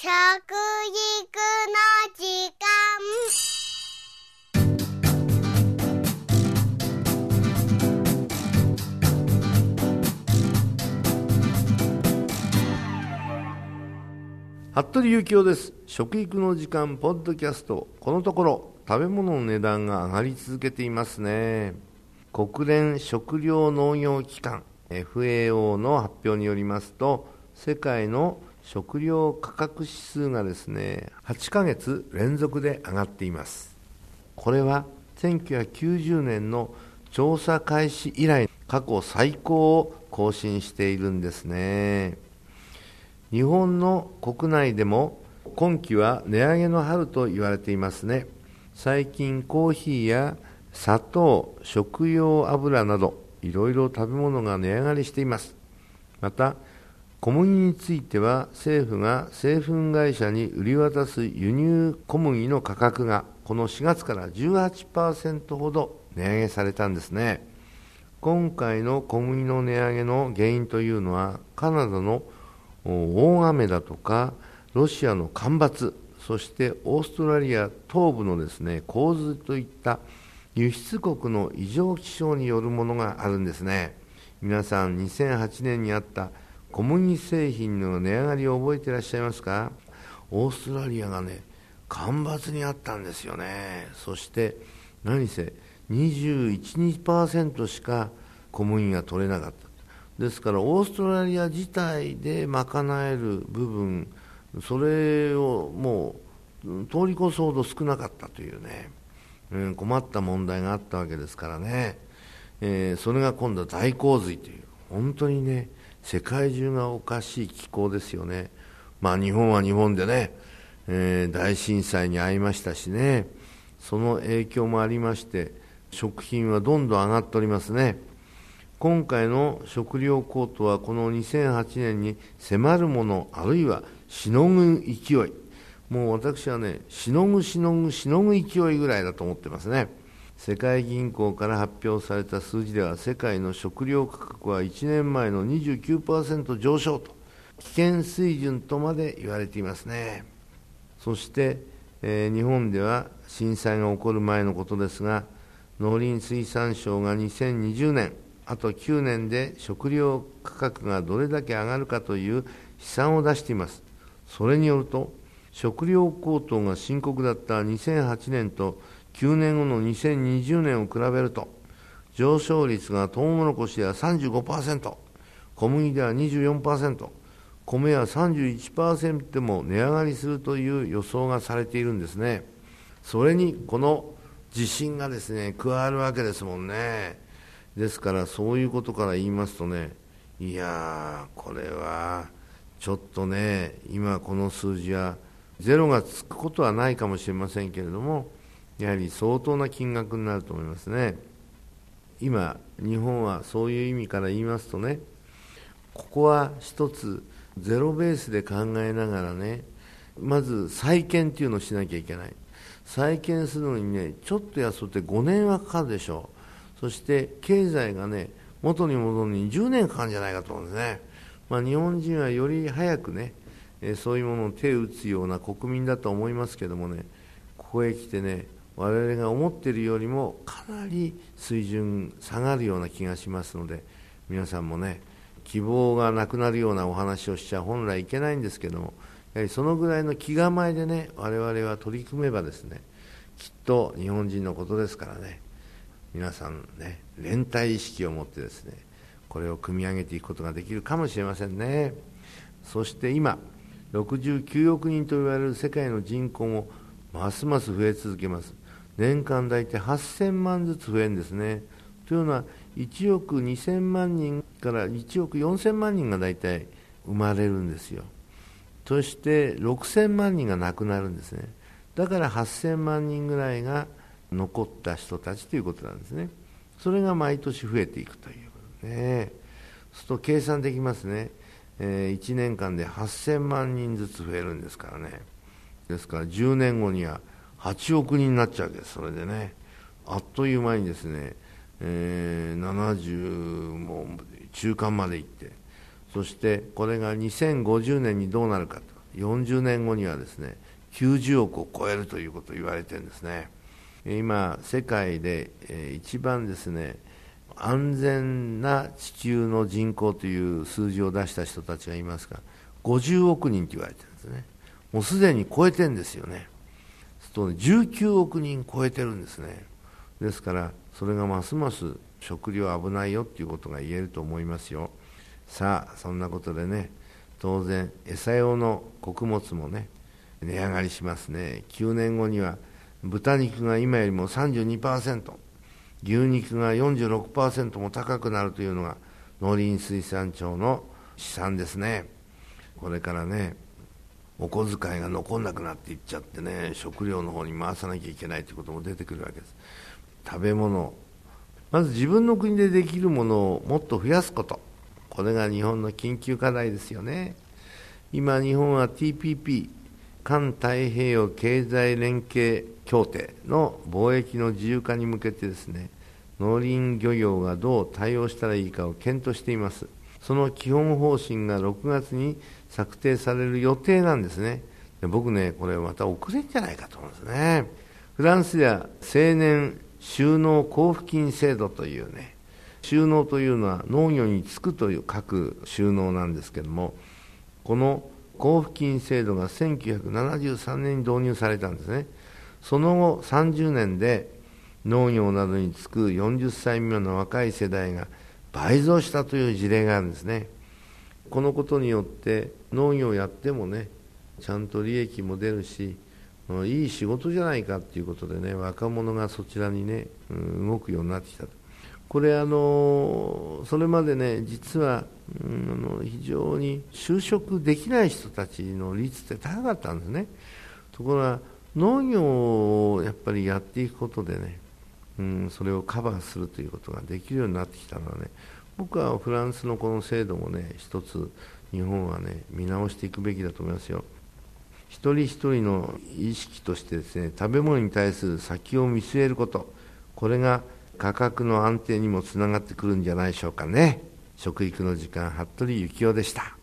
食育の時間。服部幸男です。食育の時間ポッドキャスト。このところ食べ物の値段が上がり続けていますね。国連食糧農業機関 FAO の発表によりますと世界の食料価格指数がですね8ヶ月連続で上がっています。これは1990年の調査開始以来過去最高を更新しているんですね。日本の国内でも今季は値上げの春と言われていますね。最近コーヒーや砂糖食用油などいろいろ食べ物が値上がりしています。また小麦については政府が製粉会社に売り渡す輸入小麦の価格がこの4月から18%ほど値上げされたんですね。今回の小麦の値上げの原因というのはカナダの大雨だとかロシアの干ばつそしてオーストラリア東部のですね洪水といった輸出国の異常気象によるものがあるんですね。皆さん2008年にあった小麦製品の値上がりを覚えていらっしゃいますか？オーストラリアがね干ばつにあったんですよね。そして何せ21%しか小麦が取れなかった。ですからオーストラリア自体で賄える部分それをもう通り越すほど少なかったというね、うん、困った問題があったわけですからね、えー、それが今度は大洪水という本当にね世界中がおかしい気候ですよね。まあ日本は日本でね、えー、大震災に遭いましたしね。その影響もありまして食品はどんどん上がっておりますね。今回の食料高騰はこの2008年に迫るものあるいはしのぐ勢い。もう私はねしのぐしのぐしのぐ勢いぐらいだと思ってますね。世界銀行から発表された数字では世界の食料価格は1年前の29%上昇と危険水準とまで言われていますね。そして、えー、日本では震災が起こる前のことですが農林水産省が2020年あと9年で食料価格がどれだけ上がるかという試算を出しています。それによると食料高騰が深刻だった2008年と9年後の2020年を比べると上昇率がトウモロコシでは35%小麦では24%米は31%でも値上がりするという予想がされているんですね。それにこの地震がですね加わるわけですもんね。ですからそういうことから言いますとねいやーこれはちょっとね今この数字はゼロがつくことはないかもしれませんけれどもやはり相当な金額になると思いますね。今日本はそういう意味から言いますとねここは一つゼロベースで考えながらねまず再建っていうのをしなきゃいけない。再建するのにねちょっとやそって5年はかかるでしょう。そして経済がね元に戻るのに10年かかるんじゃないかと思うんですね、まあ、日本人はより早くね、えそういうものを手を打つような国民だと思いますけどもねここへ来てね我々が思っているよりもかなり水準下がるような気がしますので皆さんもね希望がなくなるようなお話をしちゃ本来いけないんですけどもやはりそのぐらいの気構えでね我々は取り組めばですねきっと日本人のことですからね皆さんね連帯意識を持ってですねこれを組み上げていくことができるかもしれませんね。そして今69億人と言われる世界の人口もますます増え続けます。年間大体8000万ずつ増えるんですね。というのは1億2000万人から1億4000万人が大体生まれるんですよ。そして6000万人が亡くなるんですね。だから8000万人ぐらいが残った人たちということなんですね。それが毎年増えていくということねそうすると計算できますね、えー、1年間で8000万人ずつ増えるんですからね。ですから10年後には8億人になっちゃうわけです。それでね。あっという間にですね、えー、70も中間まで行ってそしてこれが2050年にどうなるかと。40年後にはですね90億を超えるということを言われてるんですね。今世界で一番ですね安全な地球の人口という数字を出した人たちがいますが50億人と言われてるんですね。もうすでに超えてるんですよね。と19億人超えてるんですね。ですからそれがますます食料危ないよっていうことが言えると思いますよ。さあそんなことでね当然餌用の穀物もね値上がりしますね。9年後には豚肉が今よりも32%牛肉が46%も高くなるというのが農林水産庁の試算ですね。これからねお小遣いが残んなくなっていっちゃってね食料の方に回さなきゃいけないということも出てくるわけです。食べ物。まず自分の国でできるものをもっと増やすこと。これが日本の緊急課題ですよね。今日本は TPP 環太平洋経済連携協定の貿易の自由化に向けてですね農林漁業がどう対応したらいいかを検討しています。その基本方針が6月に策定される予定なんですね。僕ね、これまた遅れんじゃないかと思うんですね。フランスでは青年収納交付金制度というね、収納というのは農業に就くという書く収納なんですけども、この交付金制度が1973年に導入されたんですね。その後30年で農業などに就く40歳未満の若い世代が倍増したという事例があるんですね。このことによって農業やってもねちゃんと利益も出るしいい仕事じゃないかっていうことでね若者がそちらにね、動くようになってきたこれあのそれまでね実は、うん、非常に就職できない人たちの率って高かったんですねところが農業をやっぱりやっていくことでね、うん、それをカバーするということができるようになってきたのはね僕はフランスのこの制度もね一つ日本はね見直していくべきだと思いますよ。一人一人の意識としてですね食べ物に対する先を見据えること。これが価格の安定にもつながってくるんじゃないでしょうかね。食育の時間服部幸男でした。